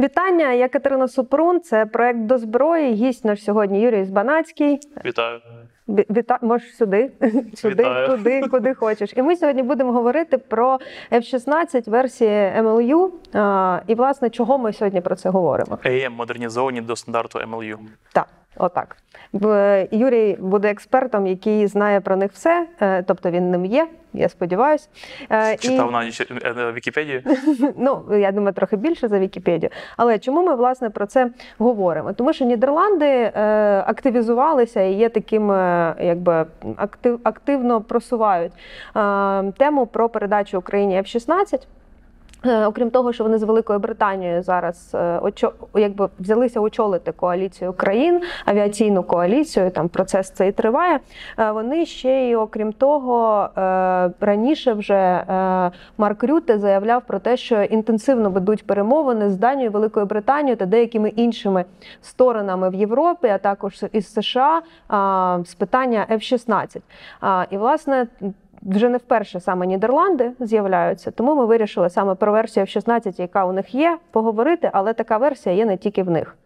Вітання, я Катерина Супрун. Це проект до зброї. Гість наш сьогодні Юрій Збанацький. Вітаю. Віта... Можеш сюди, сюди, туди, куди хочеш. І ми сьогодні будемо говорити про F-16 версії MLU. А, і, власне, чого ми сьогодні про це говоримо? АЕМ модернізовані до стандарту MLU. Так, отак. Юрій буде експертом, який знає про них все, е, тобто він ним є, я сподіваюся. Читав Читав на ніч Вікіпедію? Ну, я думаю, трохи більше за Вікіпедію. Але чому ми власне про це говоримо? Тому що Нідерланди е, активізувалися і є таким, е, якби актив, активно просувають е, тему про передачу Україні F-16. Е, Окрім того, що вони з Великою Британією зараз е, очо, якби взялися очолити коаліцію країн, авіаційну коаліцію, там процес цей триває. е, Вони ще й, окрім того, раніше вже Марк Рюте заявляв про те, що інтенсивно ведуть перемовини з Данією, Великою Британією та деякими іншими сторонами в Європі, а також із США з питання F-16. І власне. Вже не вперше саме Нідерланди з'являються, тому ми вирішили саме про версію F-16, яка у них є, поговорити, але така версія є не тільки в них.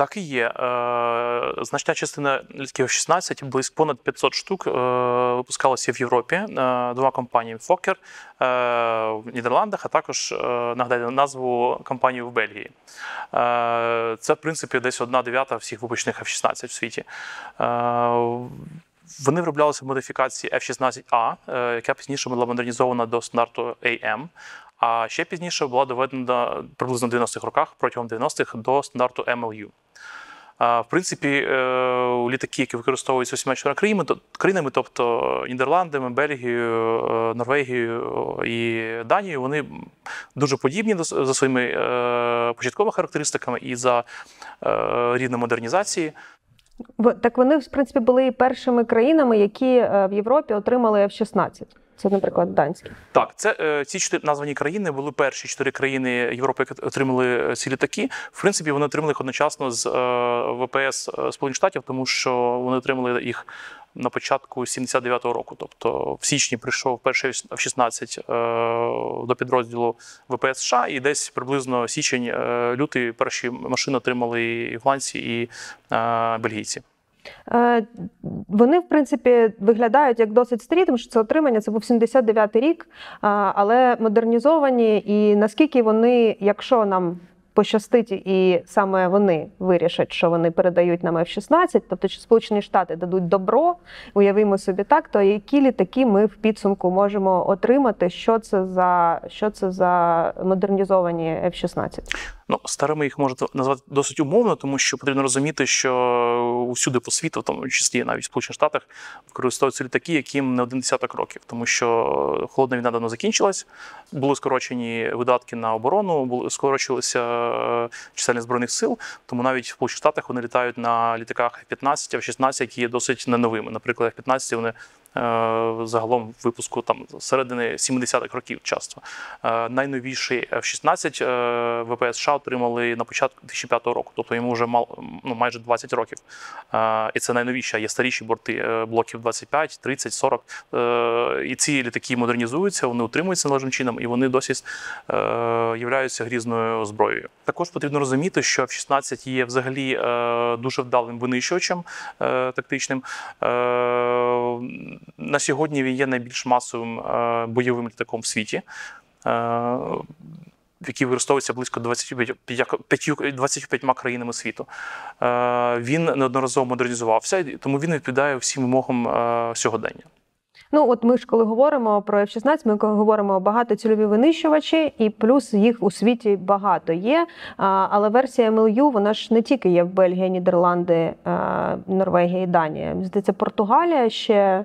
Так і є. Е, Значна частина літків F-16, близько понад 500 штук, е, випускалося в Європі е, двома компаніями е, в Нідерландах, а також нагадаю назву компанії в Бельгії. Це, в принципі, десь одна дев'ята всіх випущених F-16 в світі. Е, Вони вироблялися в модифікації F-16A, е, яка пізніше була модернізована до стандарту AM. А ще пізніше була доведена приблизно в 90-х роках, протягом 90-х, до стандарту MLU. В принципі, е, літаки, які використовуються усіма чотирма країнами, тобто Нідерландами, Бельгією, е, Норвегією і Данією, вони дуже подібні за своїми е, початковими характеристиками і за е, рівнем модернізації. Так вони, в принципі, були і першими країнами, які е, в Європі отримали F-16. Це, наприклад, данські. Так, це е, ці чотири названі країни були перші чотири країни Європи, які отримали е, ці літаки. В принципі, вони отримали їх одночасно з е, ВПС Сполучених Штатів, тому що вони отримали їх на початку 79-го року. Тобто в січні прийшов перший F-16 е, до підрозділу ВПС США, і десь приблизно січень, лютий перші машини отримали і голландці, і бельгійці. Е, Вони, в принципі, виглядають як досить старі, тому що це отримання це був 79-й рік, але модернізовані. І наскільки вони, якщо нам пощастить, і саме вони вирішать, що вони передають нам F-16, тобто що Сполучені Штати дадуть добро, уявімо собі так, то які літаки ми в підсумку можемо отримати? Що це за що це за модернізовані F-16? Ну, старими їх можна назвати досить умовно, тому що потрібно розуміти, що усюди по світу, в тому числі навіть в Сполучених Штатах, використовуються літаки, яким не один десяток років, тому що холодна війна давно закінчилась, були скорочені видатки на оборону, були скорочилися е, чисельність збройних сил. Тому навіть в Сполучених Штатах вони літають на літаках F-15, F-16, які є досить не новими. Наприклад, F-15 вони. Е, Загалом випуску там середини 70-х років часто. Е, Найновіший F-16 е, ВПС США отримали на початку 2005 року, тобто йому вже мал, ну, майже 20 років. Е, І це найновіші, є старіші борти е, блоків 25, 30, 40. Е, І ці літаки модернізуються, вони утримуються належним чином, і вони досі е, являються грізною зброєю. Також потрібно розуміти, що F-16 є взагалі е, дуже вдалим винищувачем е, тактичним. Е, На сьогодні він є найбільш масовим бойовим літаком в світі. Який використовується близько 25, 5 25 країнами світу. Він неодноразово модернізувався, тому він відповідає всім вимогам сьогодення. Ну, от ми ж коли говоримо про F-16, ми коли говоримо багатоцільові винищувачі, і плюс їх у світі багато є. Але версія МЛЮ, вона ж не тільки є в Бельгії, Нідерланди, Норвегії, Данія. Здається, Португалія ще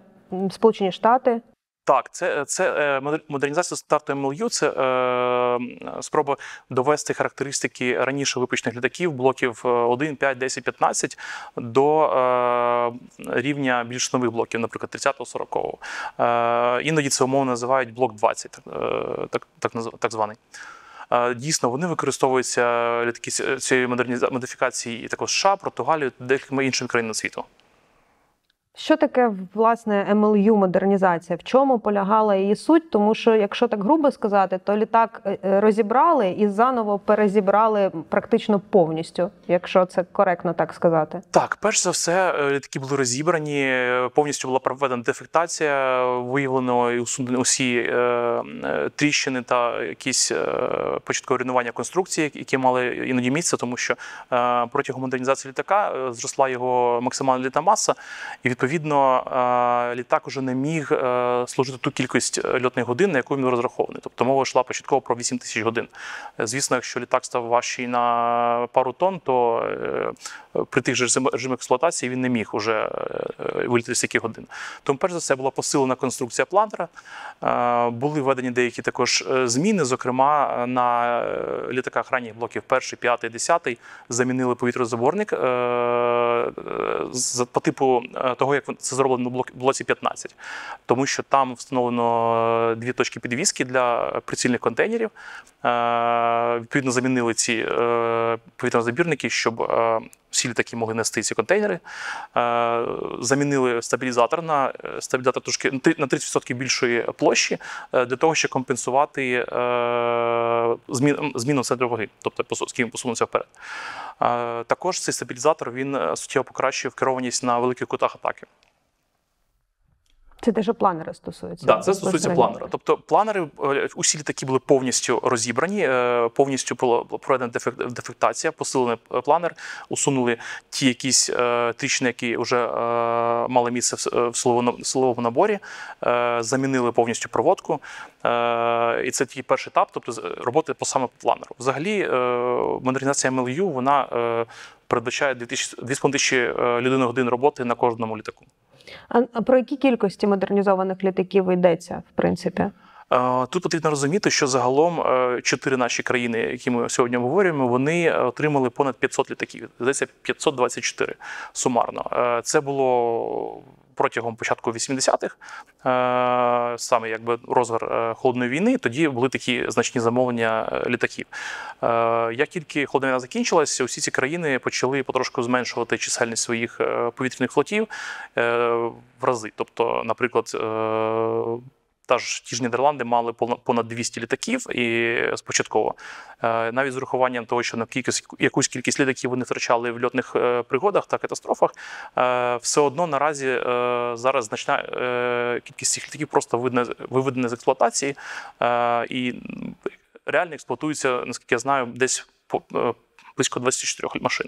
Сполучені Штати. Так, це, це е, модернізація старту MLU, це е, спроба довести характеристики раніше випущених літаків, блоків е, 1, 5, 10, 15 до е, рівня більш нових блоків, наприклад, 30-40. Е, іноді це умовно називають блок 20, так, е, так, так, так званий. Е, Дійсно, вони використовуються літаки ці- цієї модифікації і також США, Португалію, деякими іншими країнами світу. Що таке власне МЛЮ модернізація? В чому полягала її суть? Тому що, якщо так грубо сказати, то літак е, е, розібрали і заново перезібрали практично повністю, якщо це коректно так сказати. Так, перш за все, е, літаки були розібрані, повністю була проведена дефектація, виявлено і усунені усі тріщини та якісь початкове руйнування конструкції, які мали іноді місце, тому що протягом модернізації літака зросла його максимальна літна маса, і відповідно е, літак уже не міг е, служити ту кількість е, льотних годин, на яку він розрахований. Тобто мова йшла початково про 8 тисяч годин. Звісно, якщо літак став важчий на пару тонн, то при тих же режимах експлуатації він не міг уже вилітати стільки годин. Тому, перш за все, була посилена конструкція планера. Були введені деякі також зміни. Зокрема, на літаках ранніх блоків 1, 5, 10 замінили повітрозаборник по типу е, як це зроблено в блоці 15. Тому що там встановлено е, дві точки підвіски для прицільних контейнерів. Е, Відповідно, замінили ці е, повітрозабірники, щоб всі літаки могли нести ці контейнери. Е, Замінили стабілізатор на е, стабілізатор трошки на 30% більшої площі е, для того, щоб компенсувати е, зміну центру ваги, тобто з ким посунувся вперед. Також цей стабілізатор він суттєво покращує керованість на великих кутах атаки. Це те, що планери стосується. Так, це стосується планера. Тобто планери е, усі літаки були повністю розібрані, е, повністю було проведена дефек- дефектація, посилений е, планер, усунули ті якісь тріщини, які вже мали місце в силовому наборі, замінили повністю проводку. І це тільки перший етап, тобто роботи по саме планеру. Взагалі, модернізація МЛЮ вона передбачає 2000 2,5 тисячі людини годин роботи на кожному літаку. А про які кількості модернізованих літаків йдеться, в принципі? Е, Тут потрібно розуміти, що загалом е, чотири наші країни, які ми сьогодні обговорюємо, вони отримали понад 500 літаків. Здається, 524 сумарно. Е, Це було протягом початку 80-х, е, саме якби розгар е, холодної війни. Тоді були такі значні замовлення е, літаків. Як тільки холодна війна закінчилася, усі ці країни почали потрошку зменшувати чисельність своїх повітряних флотів в рази. Тобто, наприклад, та ж ті ж Нідерланди мали пона- понад 200 літаків і спочатково. Е, Навіть з урахуванням того, що на кількість якусь кількість літаків вони втрачали в льотних е, пригодах та катастрофах, е, все одно наразі зараз значна кількість цих літаків просто виведена з експлуатації і реально експлуатуються, наскільки я знаю, десь близько 24 машин.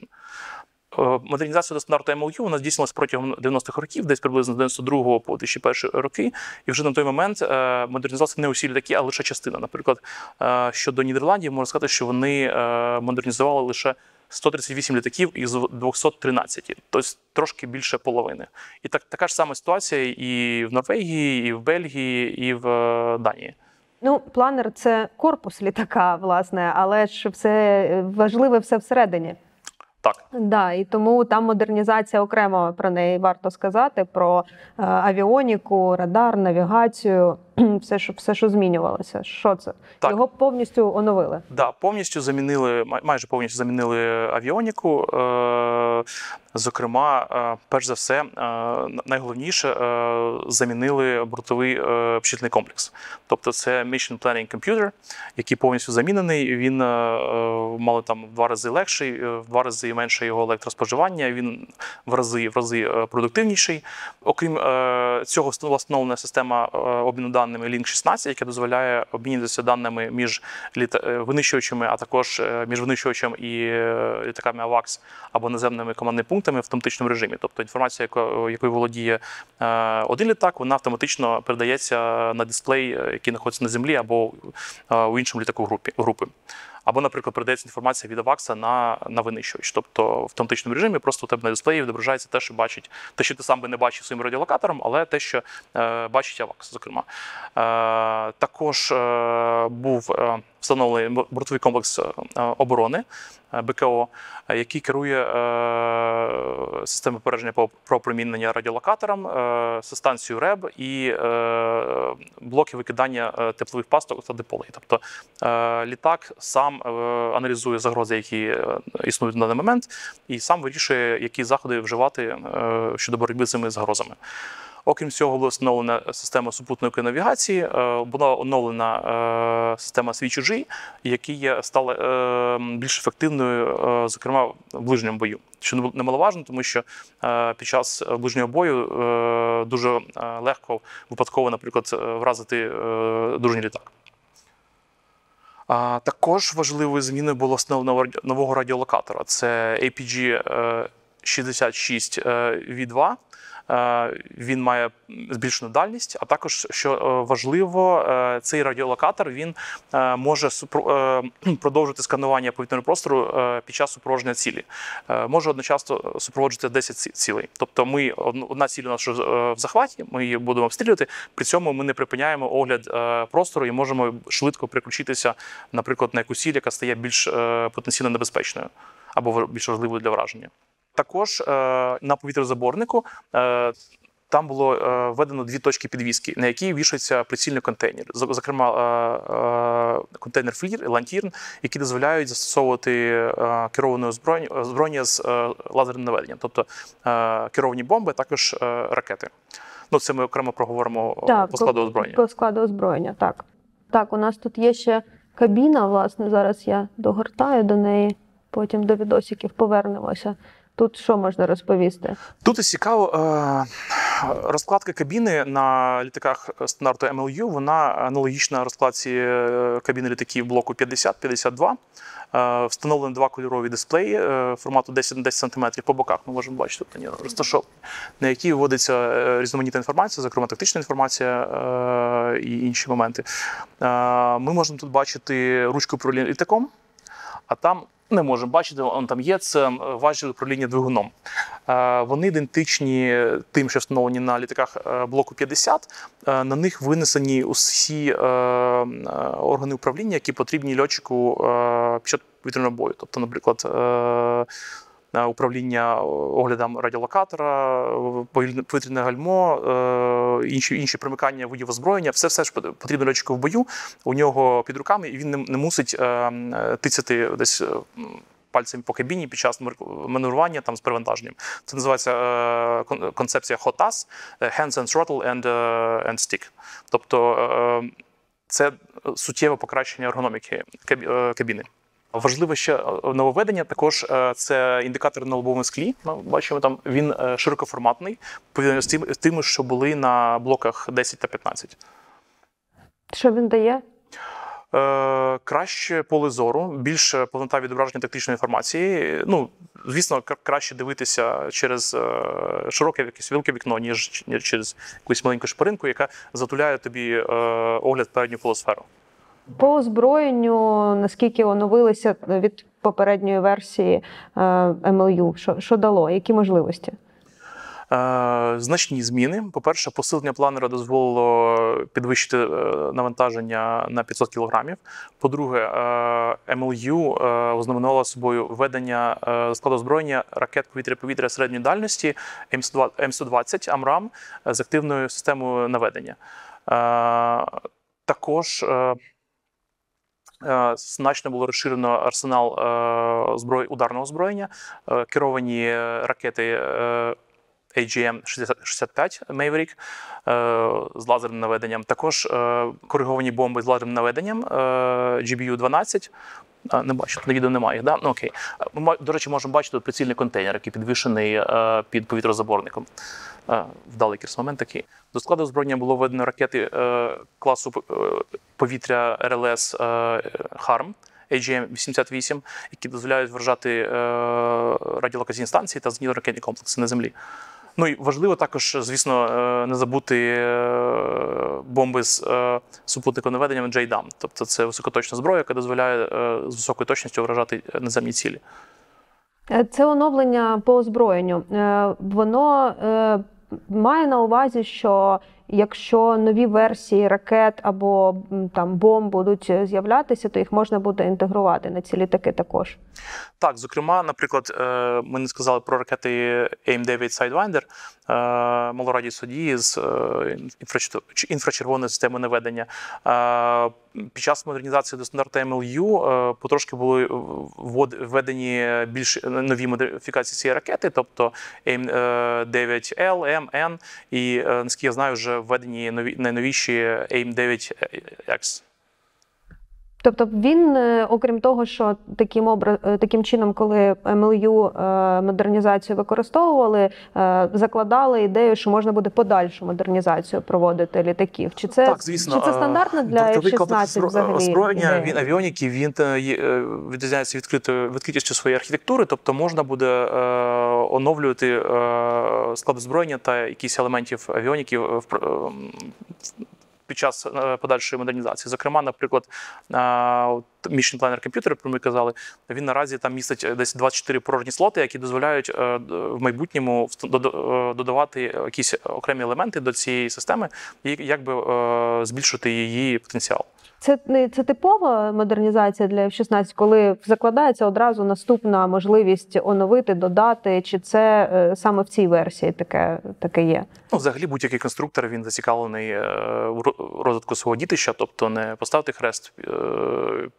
Е, Модернізація до стандарту MLU вона здійснилась протягом 90-х років, десь приблизно з 92 по 2001 роки. І вже на той момент е, модернізувалися не усі літаки, а лише частина. Наприклад, е, щодо Нідерландів, можна сказати, що вони модернізували лише 138 літаків із 213, тобто трошки більше половини. І так, така ж сама ситуація і в Норвегії, і в Бельгії, і в Данії. Ну, планер це корпус літака, власне, але ж все важливе все всередині. Так. Да, і тому там модернізація окремо про неї варто сказати: про е, авіоніку, радар, навігацію, все, що все, що змінювалося. Що це? Так. Його повністю оновили. Да, повністю замінили, майже повністю замінили авіоніку. Е, Зокрема, е, перш за все, е, найголовніше замінили бортовий е, комплекс. Тобто це Mission Planning Computer, який повністю замінений. Він мали там в два рази легший, в два рази менше його електроспоживання. Він в рази в рази продуктивніший. Окрім цього, встановлена система обміну даними Link 16, яке дозволяє обмінюватися даними між е, винищувачами, а також е, між винищувачем і е, літаками АВАКС або наземними командними пунктами в автоматичному режимі. Тобто інформація, якою володіє один літак, вона автоматично передається на дисплей, який знаходиться на землі або у іншому літаку групи. Або, наприклад, передається інформація від авакса на, на винищувач. Тобто в автоматичному режимі просто у тебе на дисплеї відображається те, що бачить, те, що ти сам би не бачив своїм радіолокатором, але те, що е, бачить авакс, зокрема. Е, також е, був е, встановлений бортовий комплекс е, оборони е, БКО, е, який керує е, системою попередження по про опромінення радіолокатором, е, станцією РЕБ і е, блоки викидання е, теплових пасток та диполей. Тобто е, літак сам е, аналізує загрози, які е, існують на даний момент, і сам вирішує, які заходи вживати е, щодо боротьби з цими загрозами. Окрім цього, була встановлена система супутникової навігації, е, була оновлена е, система свій чужий, які стала е, більш ефективною, зокрема в ближньому бою. Що немаловажно, тому що під час ближнього бою дуже легко випадково, наприклад, вразити дружній літак. Також важливою зміною було встановлено нового радіолокатора. Це APG е, 66 V2. Е, Він має збільшену дальність, а також, що е, важливо, е, цей радіолокатор він е, може е, продовжити сканування повітряного простору е, під час супроводження цілі. Е, Може одночасно супроводжувати 10 ці- цілей. Тобто, ми одна ціль у нас е, в захваті, ми її будемо обстрілювати. При цьому ми не припиняємо огляд е, простору і можемо швидко переключитися, наприклад, на якусь ціль, яка стає більш е, потенційно небезпечною або більш важливою для враження. Також е, на повітрозаборнику е, там було е, введено дві точки підвіски, на які вішається прицільний контейнер. Зокрема, контейнер FLIR, LANTIRN, які дозволяють застосовувати озброєння, озброєння з лазерним наведенням, тобто керовані бомби, також ракети. Ну, це ми окремо проговоримо Так, по складу озброєння. По складу озброєння, так. Так, у нас тут є ще кабіна, власне, зараз я догортаю до неї, потім до відосиків повернемося. Тут що можна розповісти? Тут і цікаво, е, розкладка кабіни на літаках стандарту MLU, вона аналогічна розкладці е, кабіни літаків блоку 50-52. Е, Встановлені два кольорові дисплеї формату 10 на 10 см по боках. Ми можемо бачити, вони розташовані, на які вводиться різноманітна інформація, зокрема тактична інформація і інші моменти. Ми можемо тут бачити ручку управління літаком, а там не можемо бачити, он там є, це важіль управління двигуном. Е, Вони ідентичні тим, що встановлені на літаках е, блоку 50. Е, На них винесені усі органи управління, які потрібні льотчику під час вітряного бою. Тобто, наприклад, управління оглядом радіолокатора, повітряне гальмо, е, інші, інші примикання видів озброєння, все, все ж потрібно льотчику в бою. У нього під руками, і він не, не мусить е, тицяти десь. е, Пальцем по кабіні під час маневрування там з перевантаженням. Це називається е, кон- концепція HOTAS – Hands and Throttle and, е, and Stick. Тобто е, це суттєве покращення ергономіки кабі- е, кабіни. Важливе ще нововведення також е, це індикатор на лобовому склі. Ми бачимо там він е, широкоформатний, порівняно з тими, що були на блоках 10 та 15. Що він дає? Е, краще поле зору, більше повнота відображення тактичної інформації. Ну, звісно, краще дивитися через широке якесь велике вікно, ніж, через якусь маленьку шпаринку, яка затуляє тобі огляд передню полосферу. По озброєнню, наскільки оновилися від попередньої версії е, MLU? Що, що дало? Які можливості? Е, Значні зміни. По-перше, посилення планера дозволило підвищити е, навантаження на 500 кг. По-друге, е, MLU е, ознаменувала собою введення е, складу озброєння ракет повітря-повітря середньої дальності М120 М120 АМРАМ з активною системою наведення. Е, Також е, е, значно було розширено арсенал е, зброї ударного озброєння, Е, керовані е, ракети. е, AGM-65 Maverick е, з лазерним наведенням. Також е, кориговані бомби з лазерним наведенням е, GBU-12. Не бачу, на відео немає да? Ну, окей. Ми, до речі, можемо бачити прицільний контейнер, який підвішений е, під повітрозаборником. Е, Вдалий якийсь момент такий. До складу озброєння було введено ракети е, класу повітря РЛС HARM. AGM-88, які дозволяють вражати радіолокаційні станції та зенітно-ракетні комплекси на землі. Ну і важливо також, звісно, е, не забути е, бомби з супутником супутниковим наведенням JDAM. Тобто це високоточна зброя, яка дозволяє е, з високою точністю вражати наземні цілі. Е, Це оновлення по озброєнню. Е, Воно е, має на увазі, що якщо нові версії ракет або там бомб будуть з'являтися, то їх можна буде інтегрувати на ці літаки також. Так, зокрема, наприклад, е, ми не сказали про ракети AIM-9 Sidewinder, е, малорадіусу дії з е, інфрачер- інфрачервоної системи наведення. Під час модернізації до стандарту MLU потрошки були введені більш нові модифікації цієї ракети, тобто AIM-9L, M, N, і наскільки я знаю, вже введені нові найновіші AIM-9X. Тобто він, е, окрім того, що таким обра... е, таким чином, коли МЛЮ е, модернізацію використовували, е, закладали ідею, що можна буде подальшу модернізацію проводити літаків. Чи це, так, звісно, чи це е, стандартно для бортовий F-16 взагалі? озброєння він авіоніки він е, е, відрізняється відкритою відкритістю своєї архітектури, тобто можна буде е, оновлювати е, склад озброєння та якісь елементів авіоніків в ем, під час е, подальшої модернізації. Зокрема, наприклад, е, Mission Planner Computer, про ми казали, він наразі там містить е, десь 24 порожні слоти, які дозволяють в майбутньому додавати якісь окремі елементи до цієї системи і якби збільшити її потенціал. Це не це типова модернізація для F-16, коли закладається одразу наступна можливість оновити, додати, чи це е, саме в цій версії таке, таке є? Ну, взагалі, будь-який конструктор він зацікавлений е, у розвитку свого дітища, тобто не поставити хрест е,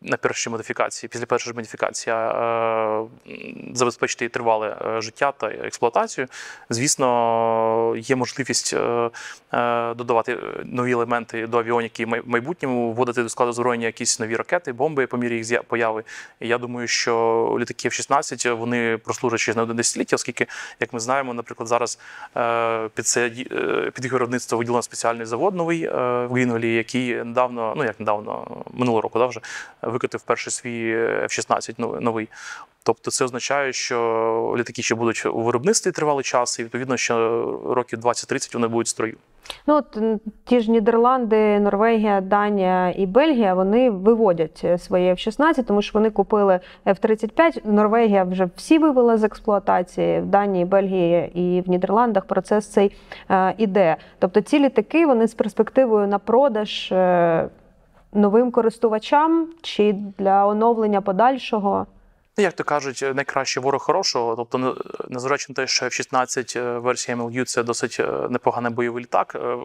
на першій модифікації, після першої ж модифікації, а е, забезпечити тривале е, життя та експлуатацію. Звісно, є можливість е, е, додавати е, нові елементи до авіоніки в майбутньому, вводити до складу зброєння якісь нові ракети, бомби по мірі їх появи. І я думаю, що літаки F-16 вони прослужать ще на одне десятиліття, оскільки, як ми знаємо, наприклад, зараз е, під це е, під їх виробництво виділено спеціальний завод новий е, в Грінвелі, який недавно, ну як недавно, минулого року, да, вже викотив перший свій F-16 новий- новий. Тобто це означає, що літаки ще будуть у виробництві тривалий час, і відповідно, що років 20-30 вони будуть в строю. Ну от ті ж Нідерланди, Норвегія, Данія і Бельгія вони виводять е, свої F-16, тому що вони купили F-35. Норвегія вже всі вивела з експлуатації в Данії, Бельгії і в Нідерландах. Процес цей е, іде. Тобто ці літаки вони з перспективою на продаж е, новим користувачам чи для оновлення подальшого. Ну, як то кажуть, найкраще ворог хорошого. Тобто, не- незважаючи на те, що F-16 е, версія MLU – це досить е, непоганий бойовий літак. е,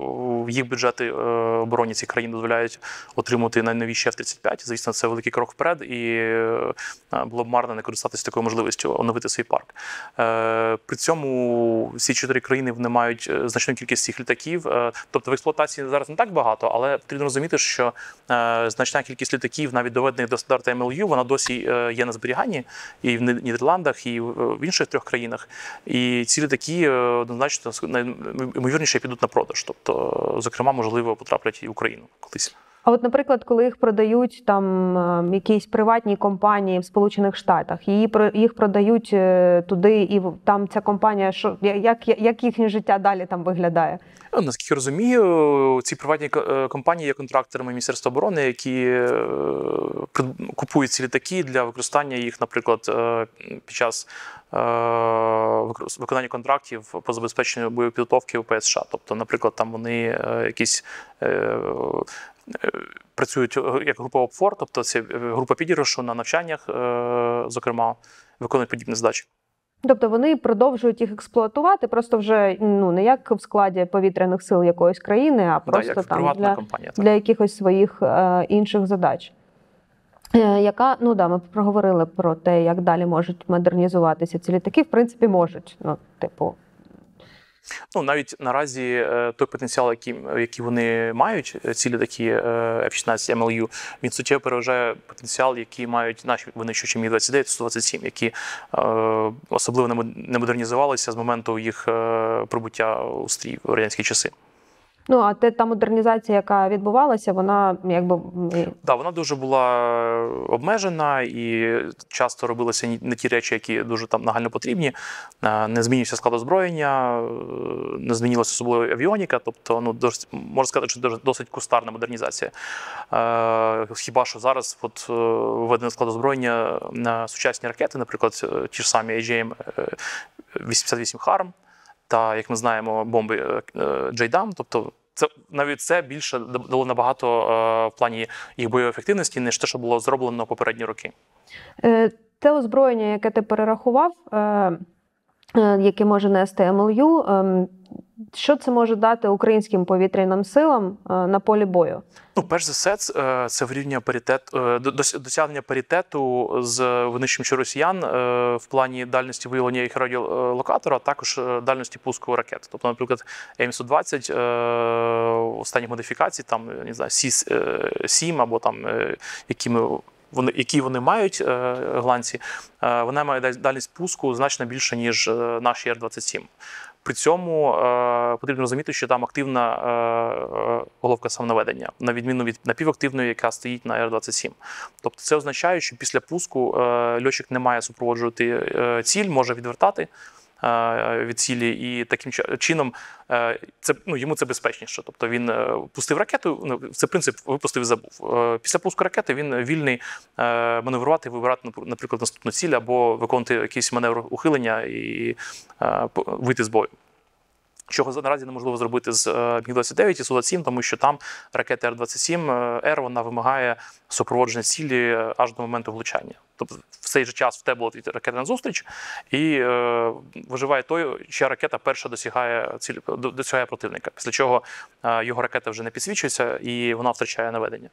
Їх бюджети е, обороні цих країн дозволяють отримати найновіші F-35. Звісно, це великий крок вперед, і е, було б марно не користатися такою можливістю оновити свій парк. Е, При цьому всі чотири країни вони мають е, значну кількість цих літаків. Е, Тобто в експлуатації зараз не так багато, але потрібно розуміти, що е, значна кількість літаків, навіть доведених до стандарту MLU, вона досі е, є на зберіганні і в Нідерландах, і в інших трьох країнах. І ці літаки е, однозначно ймовірніше підуть на продаж. Тобто, зокрема, можливо, потраплять і в Україну колись. А от, наприклад, коли їх продають там е, якісь приватні компанії в Сполучених Штатах, її їх продають е, туди, і там ця компанія, що як, як їхнє життя далі там виглядає? Ну, Наскільки розумію, ці приватні е, компанії є контракторами Міністерства оборони, які е, купують ці літаки для використання їх, наприклад, під час виконання контрактів по забезпеченню бойової підготовки у ПСШ. Тобто, наприклад, там вони якісь. Е, Працюють е, як група ОПФОР, тобто це е, група підіграшу на навчаннях, зокрема, виконують подібні задачі. Тобто вони продовжують їх експлуатувати, просто вже ну не як в складі повітряних сил якоїсь країни, а Да, просто як там для, компанія. Так. для якихось своїх е, інших задач. Е, Яка ну да, ми проговорили про те, як далі можуть модернізуватися ці літаки. В принципі, можуть. Ну, типу, Ну, навіть наразі е, той потенціал, який, який вони мають, цілі ці літаки е, F-16 MLU, він суттєво переважає потенціал, який мають наші винищувачі Мі-29 127 які е, особливо не мод- не модернізувалися з моменту їх е, прибуття у стрій в радянські часи. Ну, а те, та модернізація, яка відбувалася, вона якби Да, вона дуже була обмежена і часто робилися не ті речі, які дуже там нагально потрібні. Е, Не змінився склад озброєння, е, не змінилася особливо авіоніка. Тобто, ну досить можна сказати, що досить кустарна модернізація. Е, Хіба що зараз от е, введено склад озброєння на сучасні ракети, наприклад, е, ті ж самі AGM 88 Харм. Та, як ми знаємо, бомби е, е, тобто це навіть це більше дало набагато е, в плані їх бойової ефективності, ніж те, що було зроблено попередні роки. Те озброєння, яке ти перерахував, яке може нести МЛЮ, ем, що це може дати українським повітряним силам е, на полі бою? Ну, перш за все, це, е, вирівнює паритет е, до- дос- досягнення паритету з винищувачем росіян в плані дальності виявлення їх радіолокатора, а також дальності пуску ракет. Тобто, наприклад, М120 е, останніх модифікацій, там не знаю, Сі-7 або там е, якими. Вони, які вони мають голландці, е, вона має дальність пуску значно більше, ніж наші Р-27. При цьому е, потрібно розуміти, що там активна е, е, головка самонаведення, на відміну від напівактивної, яка стоїть на Р-27. Тобто це означає, що після пуску е, льотчик не має супроводжувати е, ціль, може відвертати від цілі, і таким чи- чином е, це ну йому це безпечніше. Тобто він е, пустив ракету. Ну це принцип випустив і забув. Е, Після пуску ракети він вільний маневрувати, вибирати напр- наприклад наступну ціль або виконувати якийсь маневр ухилення і вийти з бою. Чого наразі неможливо зробити з е, Міг-29 і Су-27, тому що там ракета Р-27 е, Р вона вимагає супроводження цілі е, аж до моменту влучання. Тобто в цей же час в тебе летить ракета на зустріч, і е, виживає той, чия ракета перша досягає цілі досягає противника. Після чого його ракета вже не підсвічується і вона втрачає наведення.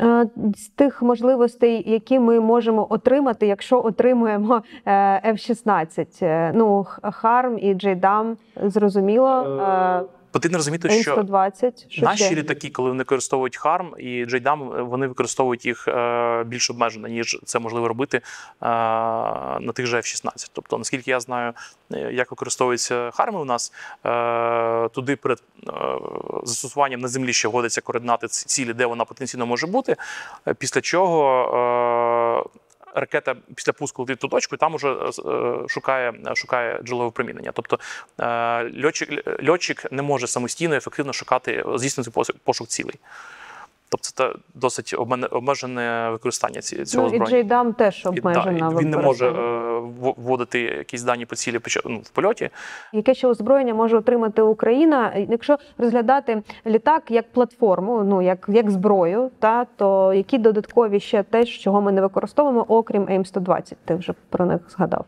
Е, З тих можливостей, які ми можемо отримати, якщо отримуємо е, F-16, е, ну Харм і Джейдам, зрозуміло. Потрібно розуміти, що М120, Наші ще? літаки, коли вони використовують Харм і JDAM, вони використовують їх е, більш обмежено, ніж це можливо робити е, на тих же F-16. Тобто, наскільки я знаю, е, як використовуються Харми у нас, туди перед застосуванням на землі ще вводиться координати цілі, де вона потенційно може бути. Після чого. Ракета після пуску летить ту точку, і там уже е, шукає, шукає джерело випромінення. Тобто е, льотчик, льотчик не може самостійно ефективно шукати здійснити пошук цілей. Тобто це досить обмежене використання цього Ну, і зброї. JDAM теж І, обмежена. да, він не може е, вводити якісь дані по цілі ну, в польоті. Яке ще озброєння може отримати Україна, якщо розглядати літак як платформу, ну як, як зброю, та то які додаткові ще те, чого ми не використовуємо, окрім AIM-120? Ти вже про них згадав.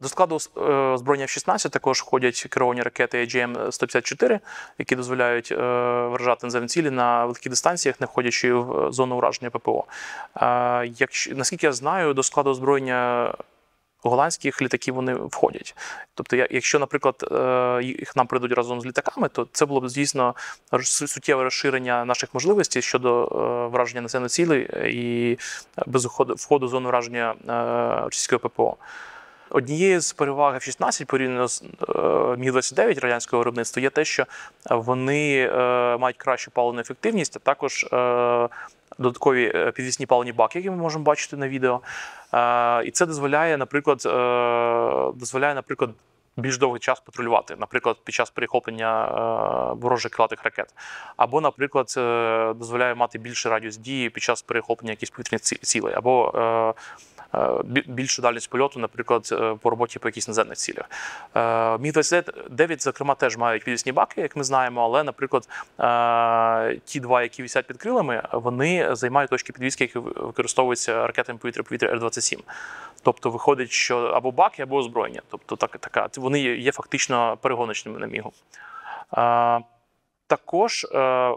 До складу е, озброєння F-16 також входять керовані ракети AGM-154, які дозволяють е, вражати наземні цілі на великих дистанціях, не входячи в зону ураження ППО. Е, Якщо, наскільки я знаю, до складу озброєння голландських літаків вони входять. Тобто, якщо, наприклад, е, їх нам прийдуть разом з літаками, то це було б роз- суттєве розширення наших можливостей щодо е, враження наземних цілей і без входу зону враження е, російського ППО. Однією з переваг F-16 порівняно з е, Міг-29 радянського виробництва є те, що вони е, мають кращу паливну ефективність, а також е, додаткові е, підвісні паливні баки, які ми можемо бачити на відео. Е, І це дозволяє, наприклад, е, дозволяє, наприклад, більш довгий час патрулювати, наприклад, під час перехоплення ворожих крилатих ракет. Або, наприклад, дозволяє мати більший радіус дії під час перехоплення якихось повітряних цілей, або більшу дальність польоту, наприклад, е, по роботі по якихось наземних цілях. Е, Міг 29, зокрема, теж мають підвісні баки, як ми знаємо, але, наприклад, е, ті два, які висять під крилами, вони займають точки підвіски, які використовуються ракетами повітря-повітря Р-27. Тобто виходить, що або баки, або озброєння. Тобто так, така, вони є, фактично перегоночними на мігу. Е, також е,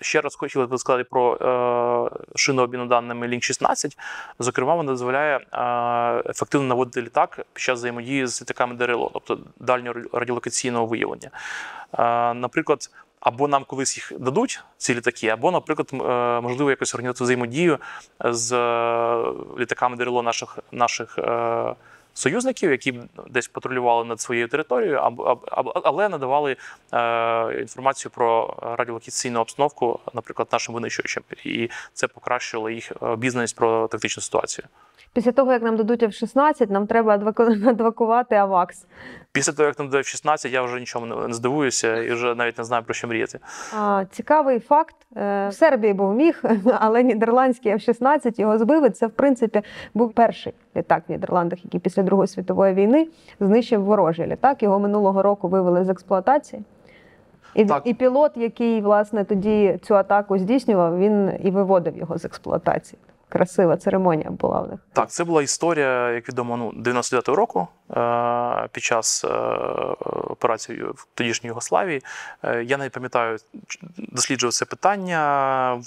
ще раз хотіли би сказати про е, шину обміну даними Link 16. Зокрема, вона дозволяє е, ефективно наводити літак під час взаємодії з літаками ДРЛО, тобто дальнього радіолокаційного виявлення. Е, наприклад, або нам колись їх дадуть, ці літаки, або, наприклад, е, можливо, якось організувати взаємодію з е, літаками ДРЛО наших, наших е, союзників, які десь патрулювали над своєю територією, але надавали е, інформацію про радіолокаційну обстановку, наприклад, нашим винищувачам. І це покращило їх бізнес про тактичну ситуацію. Після того, як нам дадуть F-16, нам треба адваку- адвокувати АВАКС. Після того, як нам дає 16, я вже нічому не здивуюся і вже навіть не знаю про що мріяти. А, Цікавий факт. Е, В Сербії був міг, але нідерландський F-16 його збив. І Це, в принципі, був перший літак в Нідерландах, який після Другої світової війни знищив ворожий літак. Його минулого року вивели з експлуатації. І, Так. і пілот, який власне тоді цю атаку здійснював, він і виводив його з експлуатації. Красива церемонія була в них. Так, це була історія, як відомо, ну, 99-го року е, під час е, операції в тодішній Югославії. Е, я не пам'ятаю, досліджував це питання.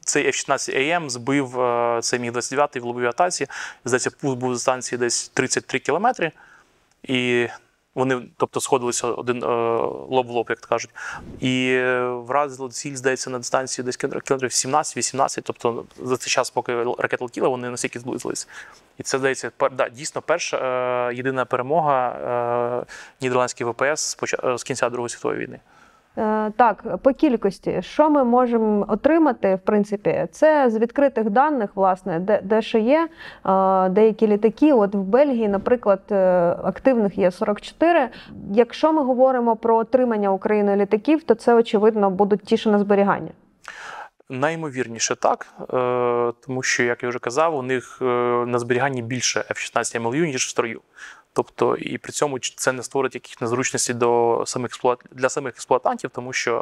Цей F-16AM збив цей міг 29 й в лобовій атаці. Здається, пуск був з станції десь 33 кілометри. І вони, тобто, сходилися один е, лоб в лоб, як то кажуть. І е, вразило ціль, здається, на дистанції десь кілометрів кілометрів 17-18. Тобто за цей час, поки ракета летіла, вони настільки зблизились. І це здається, да, дійсно перша е, єдина перемога нідерландських ВПС з кінця Другої світової війни. Е, Так, по кількості, що ми можемо отримати, в принципі, це з відкритих даних, власне, де, де що є е, деякі літаки. От в Бельгії, наприклад, е, активних є 44. Якщо ми говоримо про отримання Україною літаків, то це очевидно будуть ті, що на зберігання. Наймовірніше так, тому що, як я вже казав, у них на зберіганні більше F-16 MLU, ніж в строю. Тобто, і при цьому це не створить яких незручностей до самих експлуат... для самих експлуатантів, тому що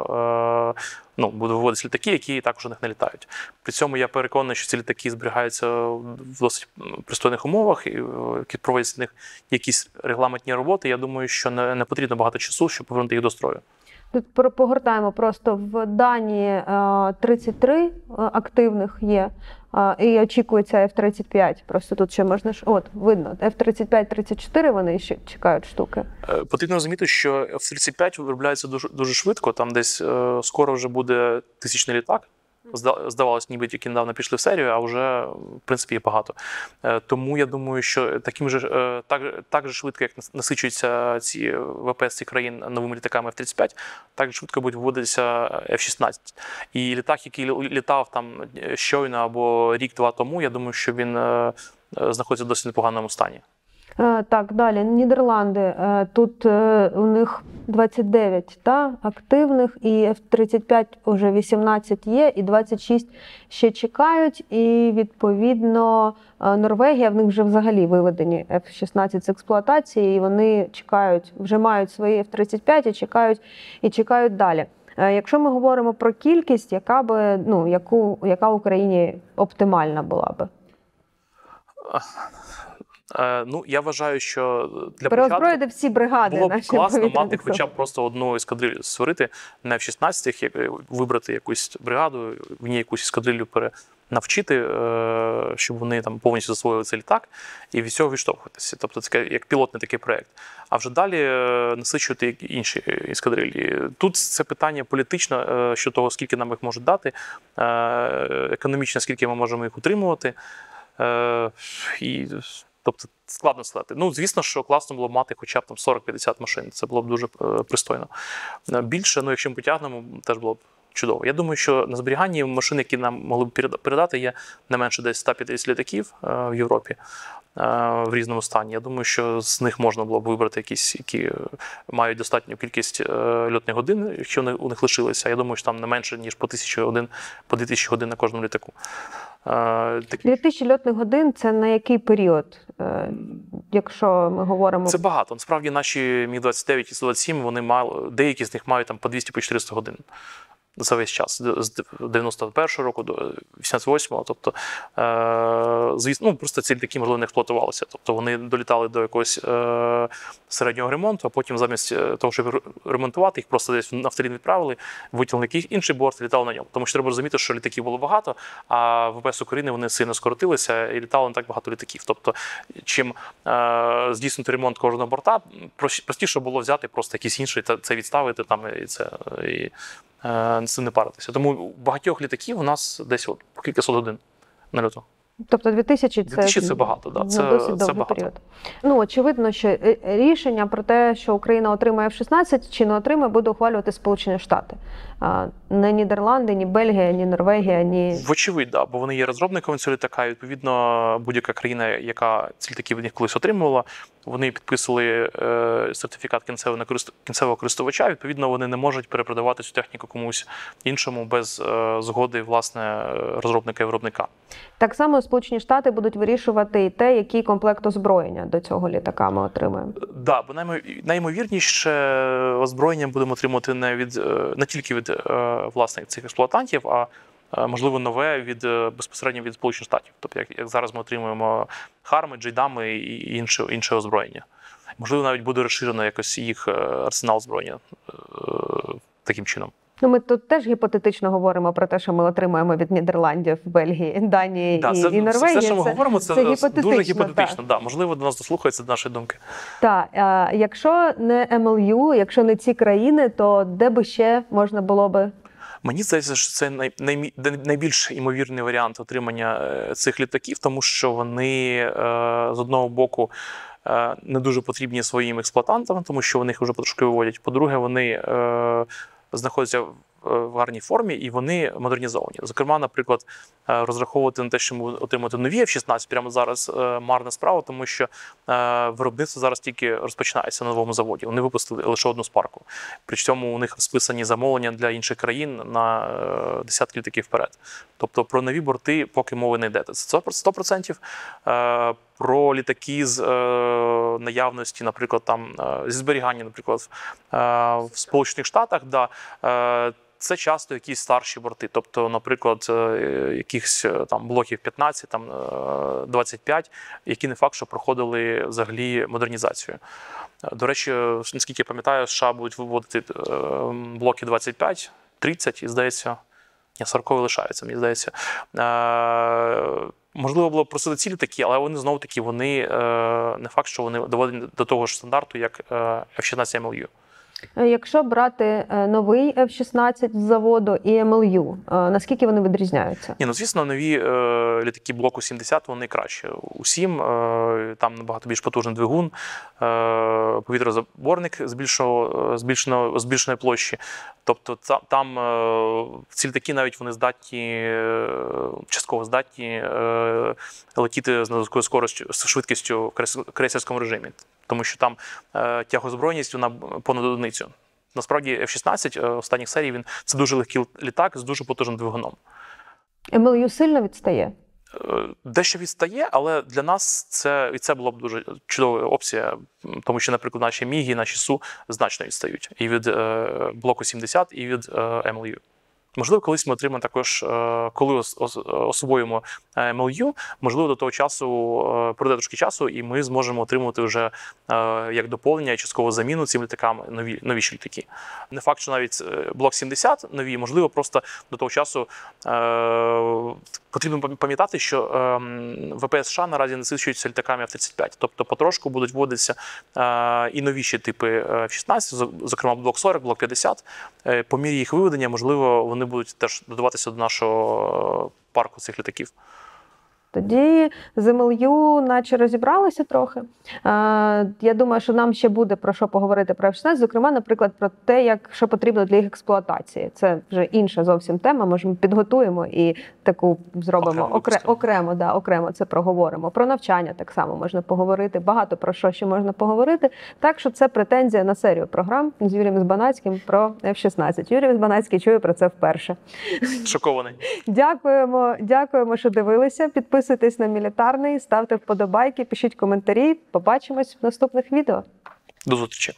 е, ну, будуть виводитися літаки, які також у них не літають. При цьому я переконаний, що ці літаки зберігаються в досить пристойних умовах, і е, проводяться в них якісь регламентні роботи. Я думаю, що не, не потрібно багато часу, щоб повернути їх до строю. Тут погортаємо просто в дані е, 33 е, активних є. е, І очікується F-35. Просто тут ще можна ж. От, видно, F-35-34 вони ще чекають штуки. Е, Потрібно розуміти, що F-35 виробляється дуже, дуже швидко. Там десь е, скоро вже буде тисячний літак. Зда- Здавалось, ніби тільки недавно пішли в серію, а вже в принципі є багато. Е, Тому я думаю, що таким же е, так, так же швидко, як насичуються ці ВПС цих країн новими літаками F-35, так же швидко будуть вводитися F-16. І літак, який літав там е, щойно або рік-два тому, я думаю, що він знаходиться в досить непоганому стані. Е, Так, далі. Нідерланди. Е, Тут е, у них 29 та, активних, і F-35 вже 18 є, і 26 ще чекають. І відповідно Норвегія в них вже взагалі виведені F-16 з експлуатації, і вони чекають, вже мають свої F-35 і чекають, і чекають далі. Якщо ми говоримо про кількість, яка би ну яку яка Україні оптимальна була би? Е, Ну, я вважаю, що для початку всі бригади. було б класно мати хоча б просто одну ескадрилью створити на F-16, як- вибрати якусь бригаду, в ній якусь ескадрилью перенавчити, е, щоб вони там повністю засвоїли цей літак і від цього відштовхуватися. Тобто це як пілотний такий проект. А вже далі е, насичувати інші ескадрилі. Тут це питання політичне е, щодо того, скільки нам їх можуть дати, е, економічно, скільки ми можемо їх утримувати. Е, І, тобто складно сказати. Ну, звісно, що класно було мати хоча б там 40-50 машин. Це було б дуже е, пристойно. Е, Більше, ну, якщо ми потягнемо, теж було б чудово. Я думаю, що на зберіганні машин, які нам могли б передати, є не менше десь 150 літаків е, в Європі. В різному стані. Я думаю, що з них можна було б вибрати якісь, які мають достатню кількість льотних годин, якщо вони у них лишилися. Я думаю, що там не менше, ніж по тисячі годин, по 2000 годин на кожному літаку. Такі- 2000 льотних годин це на який період? Е, Якщо ми говоримо Це багато. Насправді наші Міг 29 і 127, вони мали, деякі з них мають там по 200 по 400 годин. За весь час, з з 91-го року до 88-го. Тобто, е, звісно, ну, просто ці літаки, можливо, не експлуатувалися. Тобто вони долітали до якогось е, середнього ремонту, а потім замість е, того, щоб ремонтувати, їх просто десь в нафталін відправили, витягнули якийсь інший борт і літали на ньому. Тому що треба розуміти, що літаків було багато, а ВПС України вони сильно скоротилися і літало не так багато літаків. Тобто, чим е, здійснити ремонт кожного борта, простіше було взяти просто якийсь інший, та це відставити там і це і з цим не паритися. Тому багатьох літаків у нас десь от кількасот годин на льоту. тобто 2000 це, 2000 це багато, да, це- досить це багато. період. Ну очевидно, що е, рішення про те, що Україна отримає F-16 чи не отримає, буде ухвалювати Сполучені Штати. Не Нідерланди, ні Бельгія, ні Норвегія, ні Вочевидь, да, бо вони є розробниками цього літака. І, відповідно, будь-яка країна, яка ці літаки від них колись отримувала, вони підписували е, сертифікат кінцевого кінцевого користувача. Відповідно, вони не можуть перепродавати цю техніку комусь іншому без е, згоди власне розробника і виробника. Так само Сполучені Штати будуть вирішувати і те, який комплект озброєння до цього літака ми отримаємо. Да, бо наймо- найімовірніше озброєння будемо отримувати не від е, не тільки від е, власне цих експлуатантів, а е, можливо нове від е, безпосередньо від Сполучених Штатів. Тобто, як, як зараз ми отримуємо харми, джейдами і інше, інше озброєння. Можливо, навіть буде розширено якось їх арсенал е, таким чином. Ну, ми тут теж гіпотетично говоримо про те, що ми отримаємо від Нідерландів, Бельгії, Данії Да, і, це, і Норвегії. все, що ми Це- говоримо, це, це дуже гіпотетично, гіпотетично. Да. Можливо, до нас дослухаються до нашої думки. Так, якщо не МЛЮ, якщо не ці країни, то де би ще можна було би Мені здається, що це най, най, найбільш імовірний варіант отримання е, цих літаків, тому що вони е, з одного боку е, не дуже потрібні своїм експлуатантам, тому що вони їх вже потрошки виводять. По-друге, вони е, знаходяться в- в гарній формі і вони модернізовані. Зокрема, наприклад, е, розраховувати на те, що отримати нові F-16 прямо зараз е, марна справа, тому що е, виробництво зараз тільки розпочинається на новому заводі. Вони випустили лише одну спарку. При цьому у них розписані замовлення для інших країн на е, десятки літаків вперед. Тобто про нові борти поки мови не йде. Це 100%. Про літаки з е, наявності, наприклад, там е, зі зберігання, наприклад, е, в Сполучених Штатах, да, е, це часто якісь старші борти, тобто, наприклад, е, якихось е, там блоків 15, там е, 25, які не факт, що проходили взагалі модернізацію. До речі, наскільки я пам'ятаю, США будуть виводити блоки 25, 30, і здається, ні, 40 лишаються, мені здається. Е, Можливо, було просити цілі такі, але вони знову таки вони е, не факт, що вони доводені до того ж стандарту, як е, F-16 MLU. Е, Якщо брати е, новий F-16 з заводу і МЛЮ, е, наскільки вони відрізняються? Ні, ну звісно, нові е, літаки блоку 70 вони краще. Усім е, там набагато більш потужний двигун, е, повітрозаборник збільшеного, збільшеного, збільшеної площі. Тобто та- там е, ці літаки навіть вони здатні, е, частково здатні е, летіти з надзвичайною скоростю, з швидкістю в крейс- крейсерському режимі, тому що там е, тягозбройність вона понад одиницю. Насправді F-16 е, останніх серій він це дуже легкий літак з дуже потужним двигуном. МЛЮ сильно відстає. Е, Дещо відстає, але для нас це і це була б дуже чудова опція, тому що, наприклад, наші міги, наші су значно відстають і від е, блоку 70, і від е, МЛЮ. Можливо, колись ми отримаємо також, е, коли ос- ос- освоїмо е, можливо, до того часу е, пройде трошки часу, і ми зможемо отримувати вже як доповнення і часткову заміну цим літакам нові новіші літаки. Не факт, що навіть блок 70 нові, можливо, просто до того часу потрібно пам'ятати, що е, ВПС США наразі насичуються літаками F-35, тобто потрошку будуть вводитися е, і новіші типи е, F-16, зокрема блок 40, блок 50. Е, по мірі їх виведення, можливо, вони будуть теж додаватися до нашого парку цих літаків. Тоді з МЛЮ наче розібралися трохи. Я думаю, що нам ще буде про що поговорити про F-16, зокрема, наприклад, про те, як що потрібно для їх експлуатації. Це вже інша зовсім тема. Може, ми підготуємо і таку зробимо Окремо окре, окремо, да, окремо це проговоримо. Про навчання так само можна поговорити. Багато про що ще можна поговорити. Так що це претензія на серію програм з Юрієм Збанацьким про F-16. Юрій Збанацький чує про це вперше. Шокований. Дякуємо, дякуємо, що дивилися. Підписуйтесь на мілітарний, ставте вподобайки, пишіть коментарі. Побачимось в наступних відео. До зустрічі.